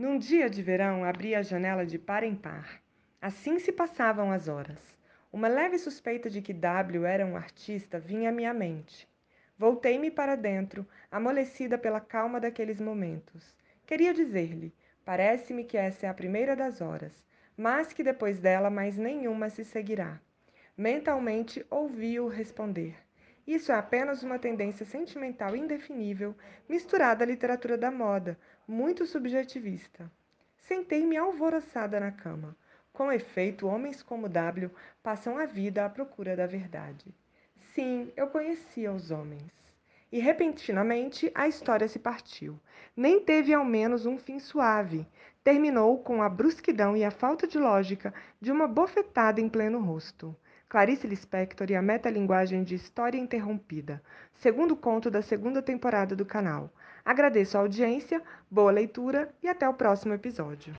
Num dia de verão, abri a janela de par em par. Assim se passavam as horas. Uma leve suspeita de que W era um artista vinha à minha mente. Voltei-me para dentro, amolecida pela calma daqueles momentos. Queria dizer-lhe: parece-me que essa é a primeira das horas, mas que depois dela mais nenhuma se seguirá. Mentalmente ouvi-o responder: Isso é apenas uma tendência sentimental indefinível, misturada à literatura da moda, muito subjetivista. Sentei-me alvoroçada na cama. Com efeito, homens como W passam a vida à procura da verdade. Sim, eu conhecia os homens. E repentinamente a história se partiu. Nem teve ao menos um fim suave. Terminou com a brusquidão e a falta de lógica de uma bofetada em pleno rosto. Clarice Lispector e a metalinguagem de História Interrompida, segundo conto da segunda temporada do canal. Agradeço a audiência, boa leitura e até o próximo episódio.